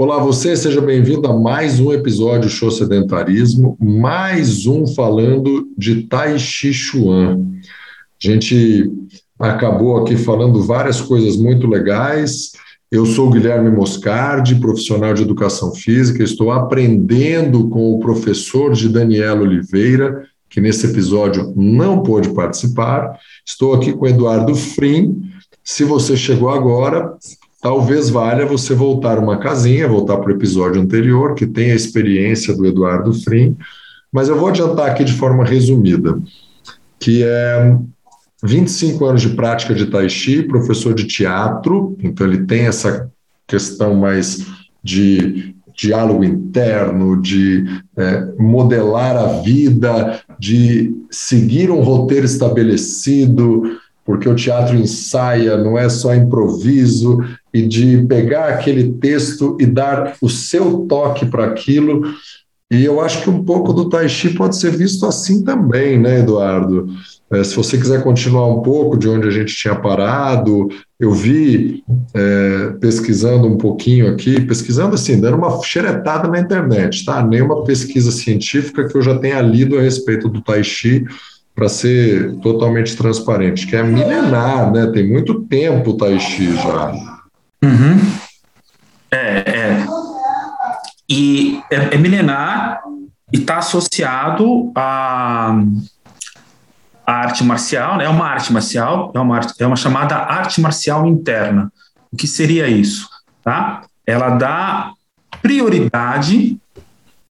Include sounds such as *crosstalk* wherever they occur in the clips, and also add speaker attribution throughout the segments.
Speaker 1: Olá, você, seja bem-vindo a mais um episódio Show Sedentarismo, mais um falando de Tai Chi Chuan. A gente acabou aqui falando várias coisas muito legais. Eu sou Guilherme Moscardi, profissional de educação física, estou aprendendo com o professor de Daniela Oliveira, que nesse episódio não pôde participar. Estou aqui com Eduardo Frim. Se você chegou agora, talvez valha você voltar uma casinha, voltar para o episódio anterior, que tem a experiência do Eduardo Frim, mas eu vou adiantar aqui de forma resumida, que é 25 anos de prática de Tai Chi, professor de teatro, então ele tem essa questão mais de diálogo interno, de é, modelar a vida, de seguir um roteiro estabelecido, porque o teatro ensaia, não é só improviso, e de pegar aquele texto e dar o seu toque para aquilo. E eu acho que um pouco do Tai Chi pode ser visto assim também, né, Eduardo? É, se você quiser continuar um pouco de onde a gente tinha parado, eu vi é, pesquisando um pouquinho aqui, pesquisando assim, dando uma xeretada na internet, tá? Nenhuma pesquisa científica que eu já tenha lido a respeito do Tai Chi, para ser totalmente transparente, que é milenar, né? Tem muito tempo o Tai Chi já.
Speaker 2: Uhum. É, é. E é, é milenar e está associado a arte marcial, né? É uma arte marcial, é uma, arte, é uma chamada arte marcial interna. O que seria isso? Tá? Ela dá prioridade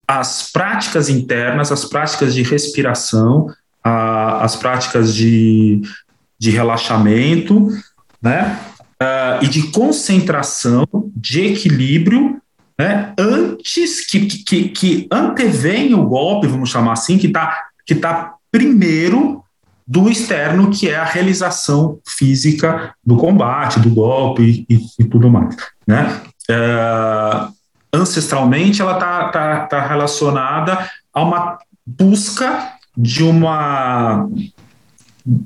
Speaker 2: às práticas internas, às práticas de respiração, as práticas de, de relaxamento, né? Uh, e de concentração, de equilíbrio, né? Antes que, que, que antevém o golpe, vamos chamar assim, que está que tá primeiro do externo, que é a realização física do combate, do golpe e, e tudo mais, né? Uh, ancestralmente, ela está tá, tá relacionada a uma busca de uma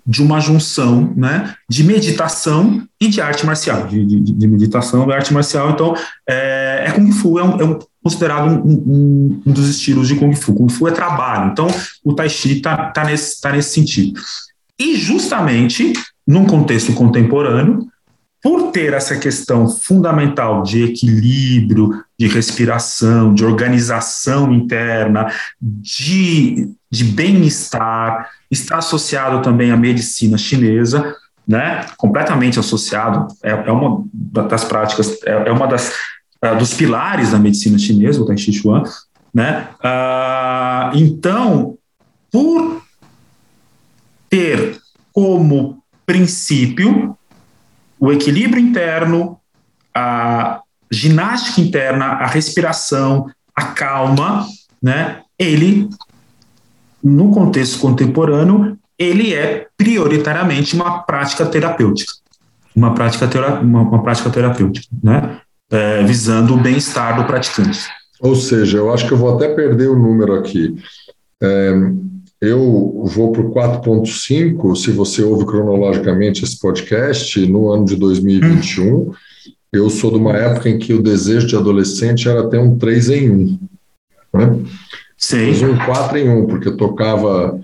Speaker 2: de uma junção né, de meditação e de arte marcial, de, de, de meditação e arte marcial. Então, é, é Kung Fu, é, um, é um, considerado um, um, um, dos estilos de Kung Fu. Kung Fu é trabalho, então o Tai Chi está tá nesse, tá nesse sentido. E justamente, num contexto contemporâneo, por ter essa questão fundamental de equilíbrio, de respiração, de organização interna, de, de bem-estar, está associado também à medicina chinesa, né? completamente associado, é, é uma das práticas, é, é uma das uh, dos pilares da medicina chinesa, o Tai Chi Chuan, né? Uh, então, por ter como princípio o equilíbrio interno, a ginástica interna, a respiração, a calma, né? Ele, no contexto contemporâneo, ele é prioritariamente uma prática terapêutica, uma prática, tera uma, uma prática terapêutica, né? É, visando o bem-estar do praticante.
Speaker 1: Ou seja, eu acho que eu vou até perder o número aqui. É, eu vou para o 4.5, se você ouve cronologicamente esse podcast, no ano de 2021. Hum. Eu sou de uma época em que o desejo de adolescente era ter um 3 em 1. Né?
Speaker 2: Sim.
Speaker 1: Fiz um 4 em 1, porque eu tocava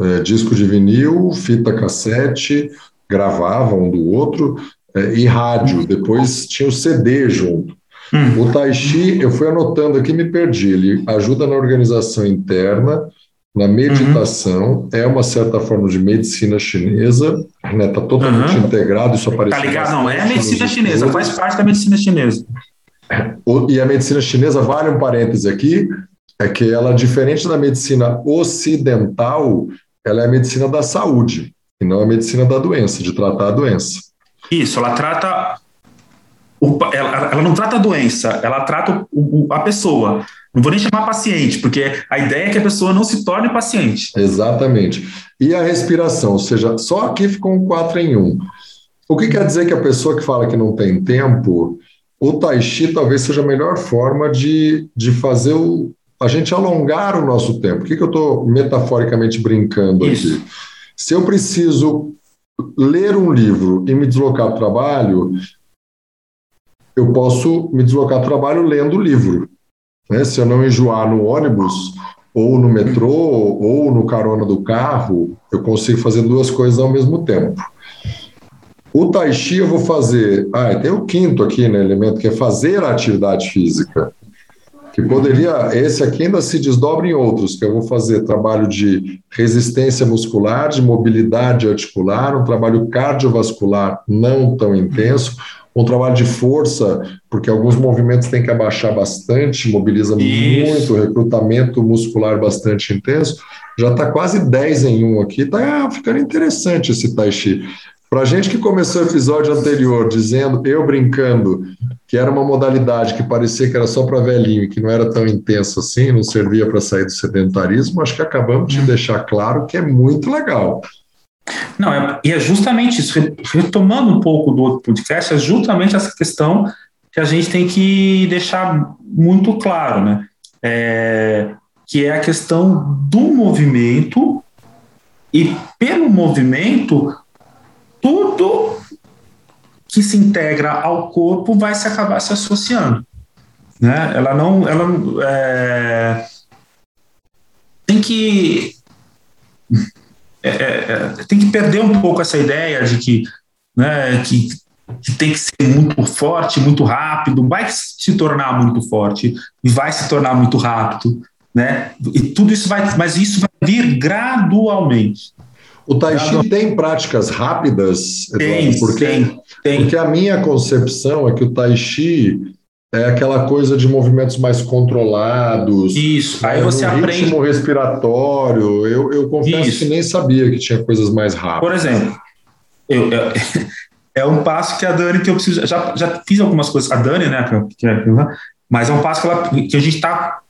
Speaker 1: é, disco de vinil, fita cassete, gravava um do outro, é, e rádio. Depois tinha o CD junto. Hum. O Tai Chi, eu fui anotando aqui me perdi. Ele ajuda na organização interna, na meditação, uhum. é uma certa forma de medicina chinesa, né? Está totalmente uhum. integrado, isso apareceu.
Speaker 2: Tá ligado? Não, é a medicina chinesa, faz parte da medicina chinesa.
Speaker 1: O, e a medicina chinesa, vale um parêntese aqui, é que ela, diferente da medicina ocidental, ela é a medicina da saúde, e não a medicina da doença, de tratar a doença.
Speaker 2: Isso, ela trata. O, ela, ela não trata a doença, ela trata o, a pessoa. Não vou nem chamar paciente, porque a ideia é que a pessoa não se torne paciente.
Speaker 1: Exatamente. E a respiração, ou seja, só aqui ficou um 4 em 1. O que quer dizer que a pessoa que fala que não tem tempo, o Tai Chi talvez seja a melhor forma de, de fazer o, a gente alongar o nosso tempo. O que, que eu estou metaforicamente brincando Isso. aqui? Se eu preciso ler um livro e me deslocar para o trabalho, eu posso me deslocar ao trabalho lendo o livro. Né? Se eu não enjoar no ônibus, ou no metrô, ou no carona do carro, eu consigo fazer duas coisas ao mesmo tempo. O Tai Chi eu vou fazer. Ah, tem o quinto aqui, né, elemento, que é fazer a atividade física. Que poderia. Esse aqui ainda se desdobra em outros, que eu vou fazer trabalho de resistência muscular, de mobilidade articular, um trabalho cardiovascular não tão intenso, um trabalho de força, porque alguns movimentos têm que abaixar bastante, mobiliza Isso. muito, recrutamento muscular bastante intenso. Já está quase 10 em um aqui, está ficando interessante esse Tai Chi. Para a gente que começou o episódio anterior dizendo, eu brincando, que era uma modalidade que parecia que era só para velhinho, que não era tão intenso assim, não servia para sair do sedentarismo, acho que acabamos de hum. deixar claro que é muito legal.
Speaker 2: Não, é, e é justamente isso, retomando um pouco do outro podcast, é justamente essa questão que a gente tem que deixar muito claro, né? É, que é a questão do movimento, e pelo movimento, tudo que se integra ao corpo vai se acabar se associando. Né? Ela não. Ela, é, tem que é, é, é, tem que perder um pouco essa ideia de que, né, que, que, tem que ser muito forte, muito rápido, vai se tornar muito forte e vai se tornar muito rápido, né? E tudo isso vai, mas isso vai vir gradualmente.
Speaker 1: O Tai Chi tem práticas rápidas,
Speaker 2: Eduardo? Tem,
Speaker 1: porque,
Speaker 2: tem,
Speaker 1: tem. Porque a minha concepção é que o Tai Chi é aquela coisa de movimentos mais controlados.
Speaker 2: Isso, aí é, você aprende.
Speaker 1: ritmo respiratório. Eu, eu confesso Isso. que nem sabia que tinha coisas mais rápidas.
Speaker 2: Por exemplo, eu, eu, *laughs* é um passo que a Dani, que eu preciso. Já, já fiz algumas coisas. A Dani, né? Que, é, mas é um passo que, ela, que a gente está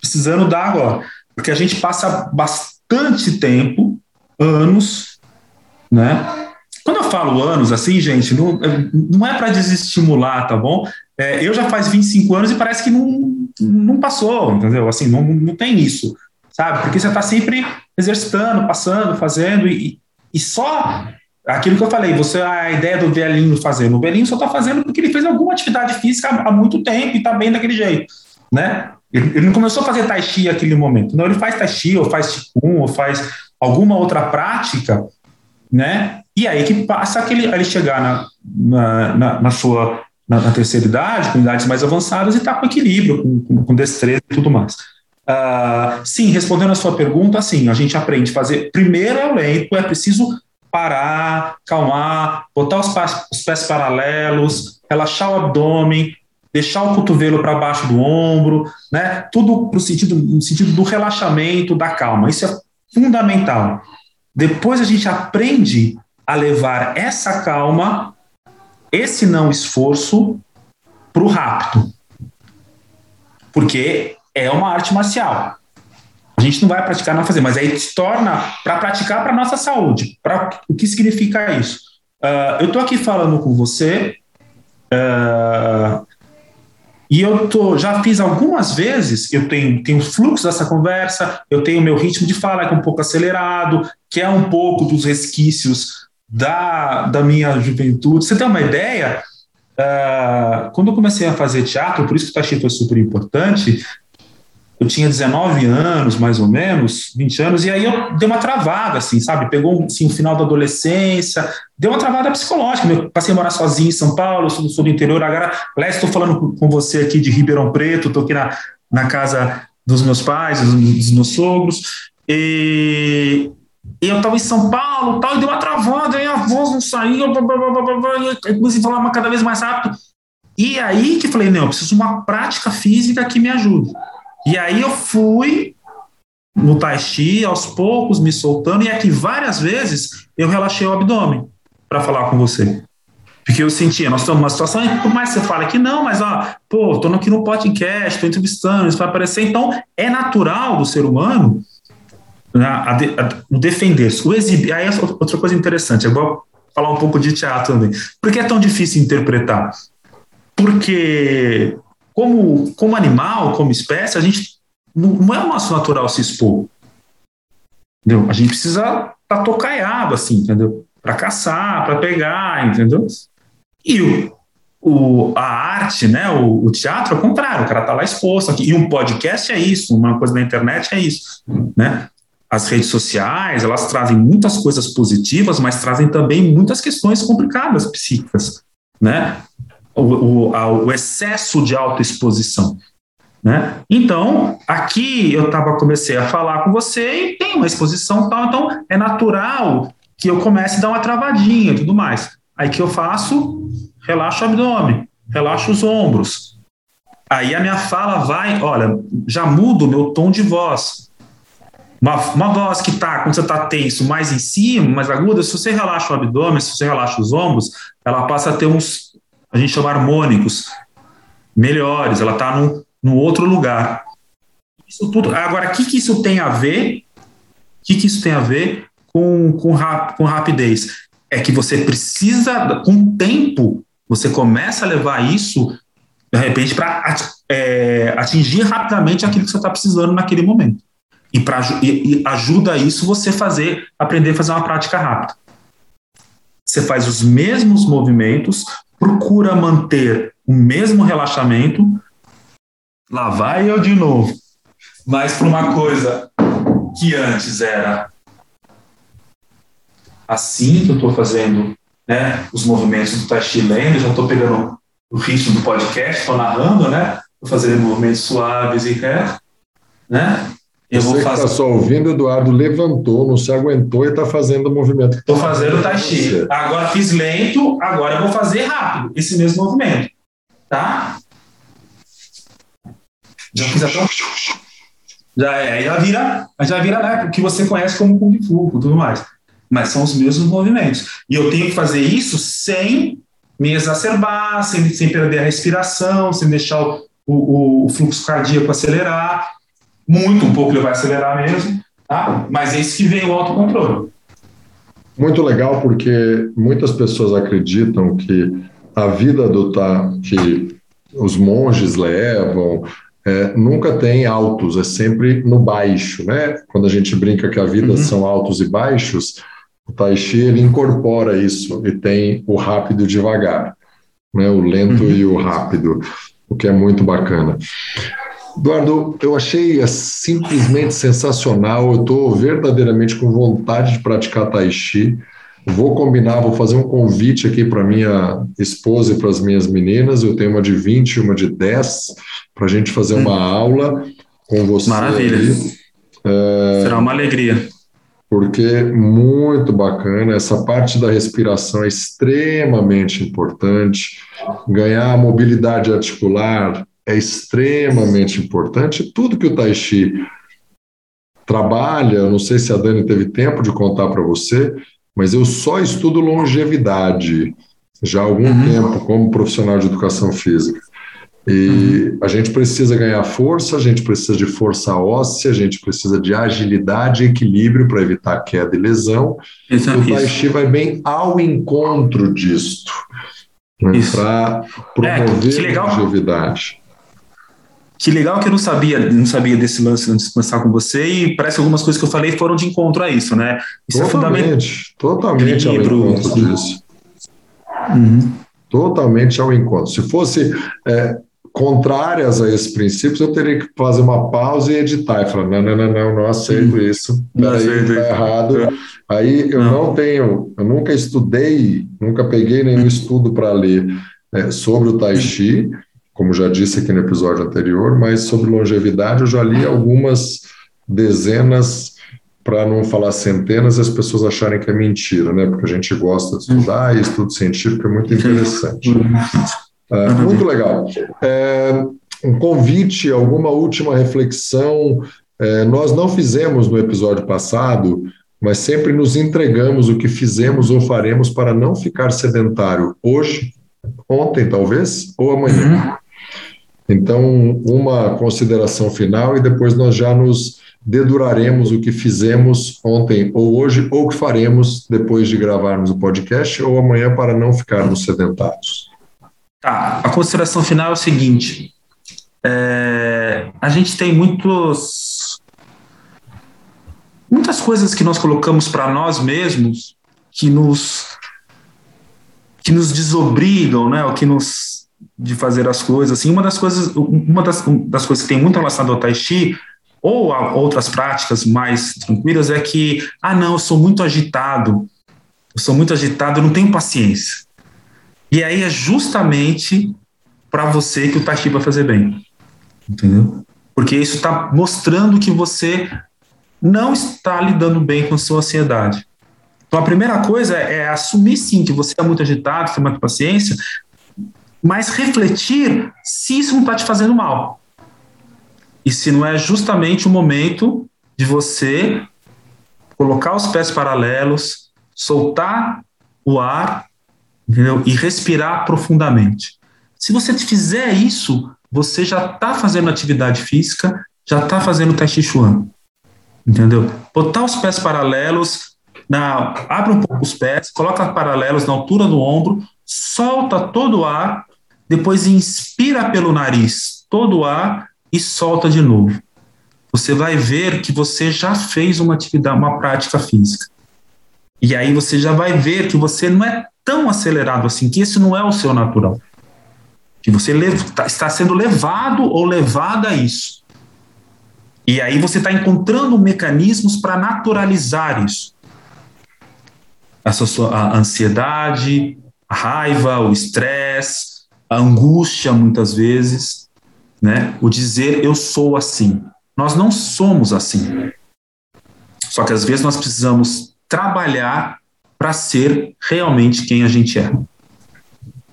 Speaker 2: precisando dar agora. Porque a gente passa bastante tempo, anos, né? Quando eu falo anos, assim, gente, não, não é para desestimular, tá bom? É, eu já faz 25 anos e parece que não, não passou, entendeu? Assim, não, não tem isso, sabe? Porque você está sempre exercitando, passando, fazendo, e, e só aquilo que eu falei, você a ideia do velhinho fazendo. O velhinho só está fazendo porque ele fez alguma atividade física há, muito tempo e está bem daquele jeito, né? Ele, ele, não começou a fazer tai chi naquele momento. Não, ele faz tai chi, ou faz qigong, ou faz alguma outra prática, né? E aí que passa aquele, ele chegar na, na, na, na sua na, na, terceira idade, com idades mais avançadas, e está com equilíbrio, com, com, com, destreza e tudo mais. Uh, sim, respondendo a sua pergunta, sim, a gente aprende a fazer. Primeiro é o lento, é preciso parar, calmar, botar os pés, os pés paralelos, relaxar o abdômen, deixar o cotovelo para baixo do ombro, né? Tudo pro sentido, no sentido do relaxamento, da calma. Isso é fundamental. Depois a gente aprende a levar essa calma esse não esforço para o rápido. Porque é uma arte marcial. A gente não vai praticar, não fazer, mas aí se torna para praticar para nossa saúde. Para o que significa isso? Uh, eu estou aqui falando com você uh, e eu tô, já fiz algumas vezes. Eu tenho, tenho fluxo dessa conversa, eu tenho meu ritmo de fala que é um pouco acelerado, que é um pouco dos resquícios da, da minha juventude. Você tem uma ideia? Uh, quando eu comecei a fazer teatro, por isso que o Tachi foi super importante, eu tinha 19 anos, mais ou menos, 20 anos, e aí eu dei uma travada, assim, sabe? Pegou assim, o final da adolescência, deu uma travada psicológica. Eu passei a morar sozinho em São Paulo, sou, sou do interior, agora, aliás, estou falando com você aqui de Ribeirão Preto, estou aqui na, na casa dos meus pais, dos, dos meus sogros, e e eu estava em São Paulo, tal, e deu uma travada, e a voz não saía, blá, blá, blá, blá, blá, eu comecei a falar cada vez mais rápido. E aí que falei, não, eu preciso de uma prática física que me ajude. E aí eu fui no Tai Chi, aos poucos, me soltando, e aqui várias vezes eu relaxei o abdômen para falar com você. Porque eu sentia, nós estamos numa situação, por mais que você fale que não, mas ó, pô, estou aqui no podcast, estou entrevistando, isso vai aparecer. Então, é natural do ser humano né, a, de, a, o defender-se, o exibir. Aí é outra coisa interessante, eu vou falar um pouco de teatro também. Por que é tão difícil interpretar? Porque, como, como animal, como espécie, a gente não, é o nosso natural se expor. Entendeu? A gente precisa estar tá tocaiado, assim, entendeu? Para caçar, para pegar, entendeu? E o, o, a arte, né, o, o, teatro, é o contrário, o cara está lá exposto aqui. E um podcast é isso, uma coisa na internet é isso, né? As redes sociais, elas trazem muitas coisas positivas, mas trazem também muitas questões complicadas psíquicas, né? O, o, excesso de autoexposição. Né? Então, aqui eu tava, comecei a falar com você e tem uma exposição tal, então é natural que eu comece a dar uma travadinha e tudo mais. Aí que eu faço? Relaxo o abdômen, relaxo os ombros. Aí a minha fala vai, olha, já muda o meu tom de voz. Uma, uma voz que tá, quando você está tenso, mais em cima, mais aguda, se você relaxa o abdômen, se você relaxa os ombros, ela passa a ter uns, a gente chama harmônicos, melhores, ela está num, num outro lugar. Isso tudo, agora, o que, que isso tem a ver? O que, que isso tem a ver com, com, rap, com rapidez? É que você precisa, com tempo, você começa a levar isso, de repente, para é, atingir rapidamente aquilo que você está precisando naquele momento. E, pra, e, e ajuda isso você fazer, aprender a fazer uma prática rápida. Você faz os mesmos movimentos, procura manter o mesmo relaxamento. Lá vai eu de novo. Mas para uma coisa que antes era assim que eu estou fazendo né, os movimentos do Tai Chi lendo, já estou pegando o ritmo do podcast, estou narrando, né? Estou fazendo movimentos suaves e retos, né?
Speaker 1: Eu Você que está só ouvindo, Eduardo levantou, não se aguentou e está fazendo o movimento.
Speaker 2: Estou fazendo o Tai Chi. Agora fiz lento, agora eu vou fazer rápido, esse mesmo movimento. Tá? Já fiz até um... Já é, já vira, já vira né, o que você conhece como Kung Fu e tudo mais mas são os mesmos movimentos. E eu tenho que fazer isso sem me exacerbar, sem, sem perder a respiração, sem deixar o, o, o fluxo cardíaco acelerar. Muito, um pouco ele vai acelerar mesmo, tá? mas é isso que vem o autocontrole.
Speaker 1: Muito legal, porque muitas pessoas acreditam que a vida do tá, que os monges levam, é, nunca tem altos, é sempre no baixo, né? Quando a gente brinca que a vida uhum. são altos e baixos, o Tai Chi ele incorpora isso e tem o rápido e devagar, né? o lento uhum. e o rápido, o que é muito bacana. Eduardo, eu achei é simplesmente sensacional. Eu estou verdadeiramente com vontade de praticar Tai Chi. Vou combinar, vou fazer um convite aqui para minha esposa e para as minhas meninas. Eu tenho uma de 20 e uma de 10 para a gente fazer uma hum. aula com você.
Speaker 2: Maravilha. É... Será uma alegria
Speaker 1: porque muito bacana. Essa parte da respiração é extremamente importante. Ganhar mobilidade articular é extremamente importante. Tudo que o Tai Chi trabalha, não sei se a Dani teve tempo de contar para você, mas eu só estudo longevidade já há algum uhum. tempo como profissional de educação física. E uhum. a gente precisa ganhar força, a gente precisa de força óssea, a gente precisa de agilidade e equilíbrio para evitar queda e lesão. Isso, e o Tai Chi vai bem ao encontro disto, né, para promover é, a longevidade.
Speaker 2: Que legal que eu não sabia, não sabia desse lance antes de começar com você, e parece que algumas coisas que eu falei foram de encontro a isso, né? Isso
Speaker 1: é totalmente, é totalmente ao encontro disso. Uhum. Totalmente ao encontro. Se fosse é, contrárias a esses princípios, eu teria que fazer uma pausa e editar e falar: não, não, não, não, não aceito isso, peraí, está errado. É. Aí eu não. não. tenho, eu nunca estudei, nunca peguei nenhum estudo para ler é, sobre o Tai Chi, como já disse aqui no episódio anterior, mas sobre longevidade eu já li algumas dezenas para não falar centenas, as pessoas acharem que é mentira, né? Porque a gente gosta de estudar e estudo científico é muito interessante. É, muito legal. É, um convite, alguma última reflexão. É, nós não fizemos no episódio passado, mas sempre nos entregamos o que fizemos ou faremos para não ficar sedentário hoje, ontem talvez, ou amanhã. Então, uma consideração final e depois nós já nos deduraremos o que fizemos ontem ou hoje, ou o que faremos depois de gravarmos o podcast ou amanhã para não ficarmos sedentários.
Speaker 2: Tá, a consideração final é o seguinte: é, a gente tem muitos, muitas coisas que nós colocamos para nós mesmos que nos que nos desobrigam, né, o que nos de fazer as coisas. Assim, uma das coisas, uma das, das coisas que tem muito relacionado ao Tai Chi ou a outras práticas mais tranquilas é que, ah, não, eu sou muito agitado, eu sou muito agitado, eu não tenho paciência. E aí é justamente para você que o Tai Chi vai fazer bem, entendeu? Porque isso está mostrando que você não está lidando bem com sua ansiedade. Então, a primeira coisa é assumir sim que você é muito agitado, tem muita paciência, mas refletir se isso não está te fazendo mal. E se não é justamente o momento de você colocar os pés paralelos, soltar o ar entendeu? e respirar profundamente. Se você fizer isso, você já está fazendo atividade física, já está fazendo Tai Chi Chuan. Entendeu? Botar os pés paralelos, na, abre um pouco os pés, coloca paralelos na altura do ombro, solta todo o ar, depois inspira pelo nariz todo o ar e solta de novo. Você vai ver que você já fez uma atividade, uma prática física. E aí você já vai ver que você não é tão acelerado assim, que esse não é o seu natural. Que você tá, está sendo levado ou levada a isso. E aí você está encontrando mecanismos para naturalizar isso sua a ansiedade, a raiva, o estresse, a angústia muitas vezes, né? O dizer eu sou assim. Nós não somos assim. Só que às vezes nós precisamos trabalhar para ser realmente quem a gente é.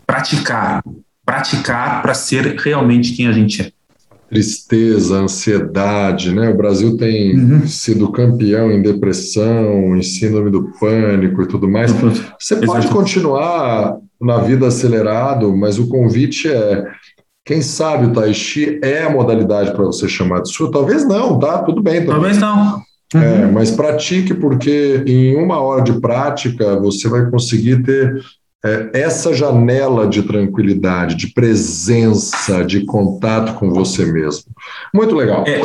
Speaker 2: Praticar, praticar para ser realmente quem a gente é
Speaker 1: tristeza, ansiedade, né? O Brasil tem uhum. sido campeão em depressão, em síndrome do pânico e tudo mais. Você pode continuar na vida acelerado, mas o convite é quem sabe o Tai Chi é a modalidade para você chamar de sua? Talvez não, tá? Tudo bem.
Speaker 2: Talvez não.
Speaker 1: É, uhum. É, mas pratique, porque em uma hora de prática você vai conseguir ter é, essa janela de tranquilidade, de presença, de contato com você mesmo. Muito legal.
Speaker 2: É,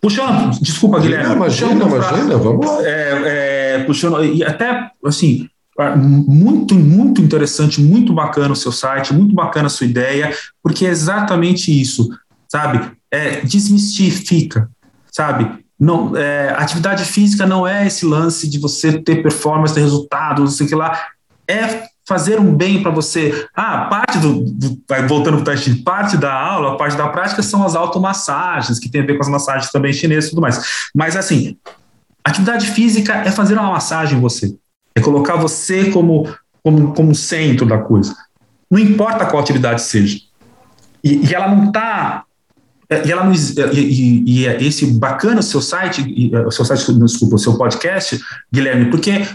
Speaker 2: puxando, desculpa, Guilherme.
Speaker 1: Imagina, imagina, vamos lá.
Speaker 2: É, é, puxando, e até, assim, muito, muito interessante, muito bacana o seu site, muito bacana a sua ideia, porque é exatamente isso, sabe? É, desmistifica, sabe? Não, é, atividade física não é esse lance de você ter performance, ter resultados, não sei o que lá. É fazer um bem para você. Ah, parte do, do voltando para o teste, parte da aula, parte da prática são as automassagens, que tem a ver com as massagens também chinesas e tudo mais. Mas assim, atividade física é fazer uma massagem em você, é colocar você como como, como centro da coisa. Não importa qual atividade seja. E, e ela não está é, e, ela não, e, e, e, é esse bacana o seu site, é, seu site, desculpa, seu podcast, Guilherme, porque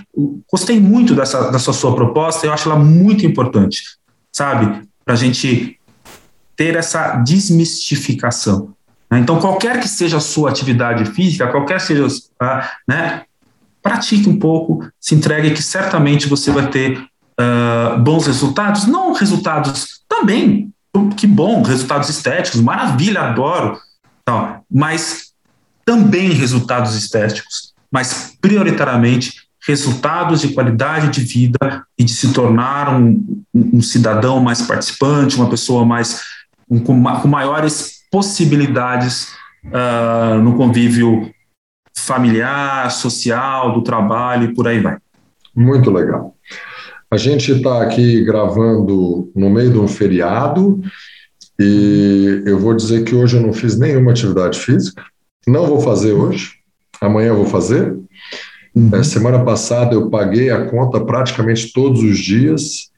Speaker 2: gostei muito dessa, dessa sua proposta, eu acho ela muito importante, sabe? Para a gente ter essa desmistificação. Né? Então, qualquer que seja a sua atividade física, qualquer seja, uh, né? Pratique um pouco, se entregue, que certamente você vai ter uh, bons resultados, não resultados também que bom, resultados estéticos, maravilha, adoro. Não, mas também resultados estéticos, mas prioritariamente resultados de qualidade de vida e de se tornar um, um cidadão mais participante, uma pessoa mais um, com, com, maiores possibilidades uh, no convívio familiar, social, do trabalho e por aí vai.
Speaker 1: Muito legal. A gente está aqui gravando no meio de um feriado e eu vou dizer que hoje eu não fiz nenhuma atividade física. Não vou fazer hoje. Amanhã eu vou fazer. Uhum. É, semana passada eu paguei a conta praticamente todos os dias.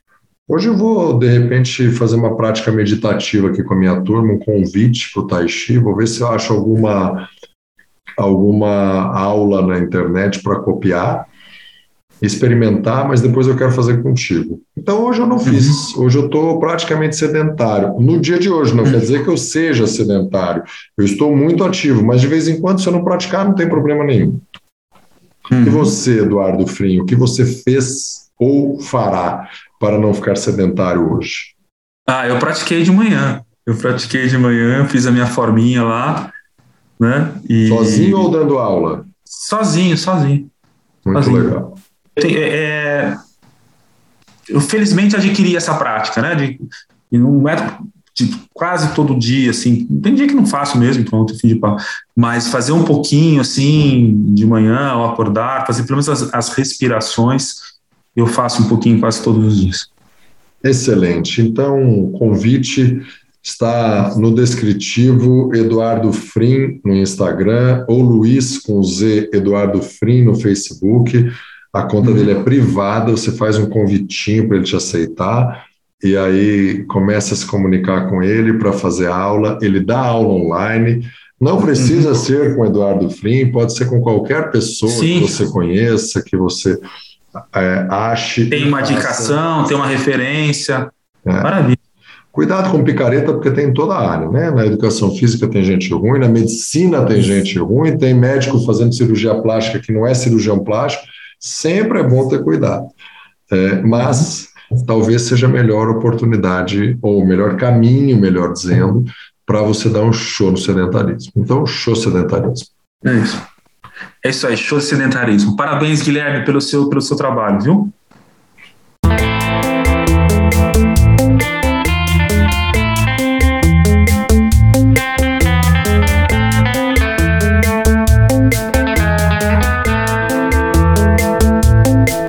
Speaker 1: Hoje eu vou, de repente, fazer uma prática meditativa aqui com a minha turma, um convite para o Tai Chi. Vou ver se eu acho alguma, alguma aula na internet para copiar experimentar, mas depois eu quero fazer contigo. Então hoje eu não fiz, uhum. hoje eu estou praticamente sedentário. No dia de hoje, não uhum. quer dizer que eu seja sedentário. Eu estou muito ativo, mas de vez em quando, se eu não praticar, não tem problema nenhum. Uhum. E você, Eduardo Frinho, o que você fez ou fará para não ficar sedentário hoje?
Speaker 2: Ah, eu pratiquei de manhã. Eu pratiquei de manhã, fiz a minha forminha lá, né?
Speaker 1: E... Sozinho ou dando aula?
Speaker 2: Sozinho, sozinho.
Speaker 1: Muito sozinho. legal.
Speaker 2: É, eu felizmente adquiri essa prática, né? De, e não é de quase todo dia, assim. Tem dia que não faço mesmo, pronto, fim de pau. Mas fazer um pouquinho, assim, de manhã, ao acordar, fazer pelo menos as, as respirações, eu faço um pouquinho quase todos os dias.
Speaker 1: Excelente. Então, convite está no descritivo Eduardo Frim no Instagram ou Luiz com Z Eduardo Frim no Facebook. A conta dele é privada, você faz um convitinho para ele te aceitar e aí começa a se comunicar com ele para fazer aula. Ele dá aula online. Não precisa uhum. ser com Eduardo Frim, pode ser com qualquer pessoa Sim. que você conheça, que você é, ache.
Speaker 2: Tem uma indicação, tem uma referência. É. Maravilha.
Speaker 1: Cuidado com picareta, porque tem em toda a área, né? Na educação física tem gente ruim, na medicina tem gente ruim, tem médico fazendo cirurgia plástica que não é cirurgião plástico. Sempre é bom ter cuidado. É, mas talvez seja a melhor oportunidade, ou o melhor caminho, melhor dizendo, para você dar um show no sedentarismo. Então, show sedentarismo.
Speaker 2: É isso. É isso aí, show sedentarismo. Parabéns, Guilherme, pelo seu, pelo seu trabalho, viu?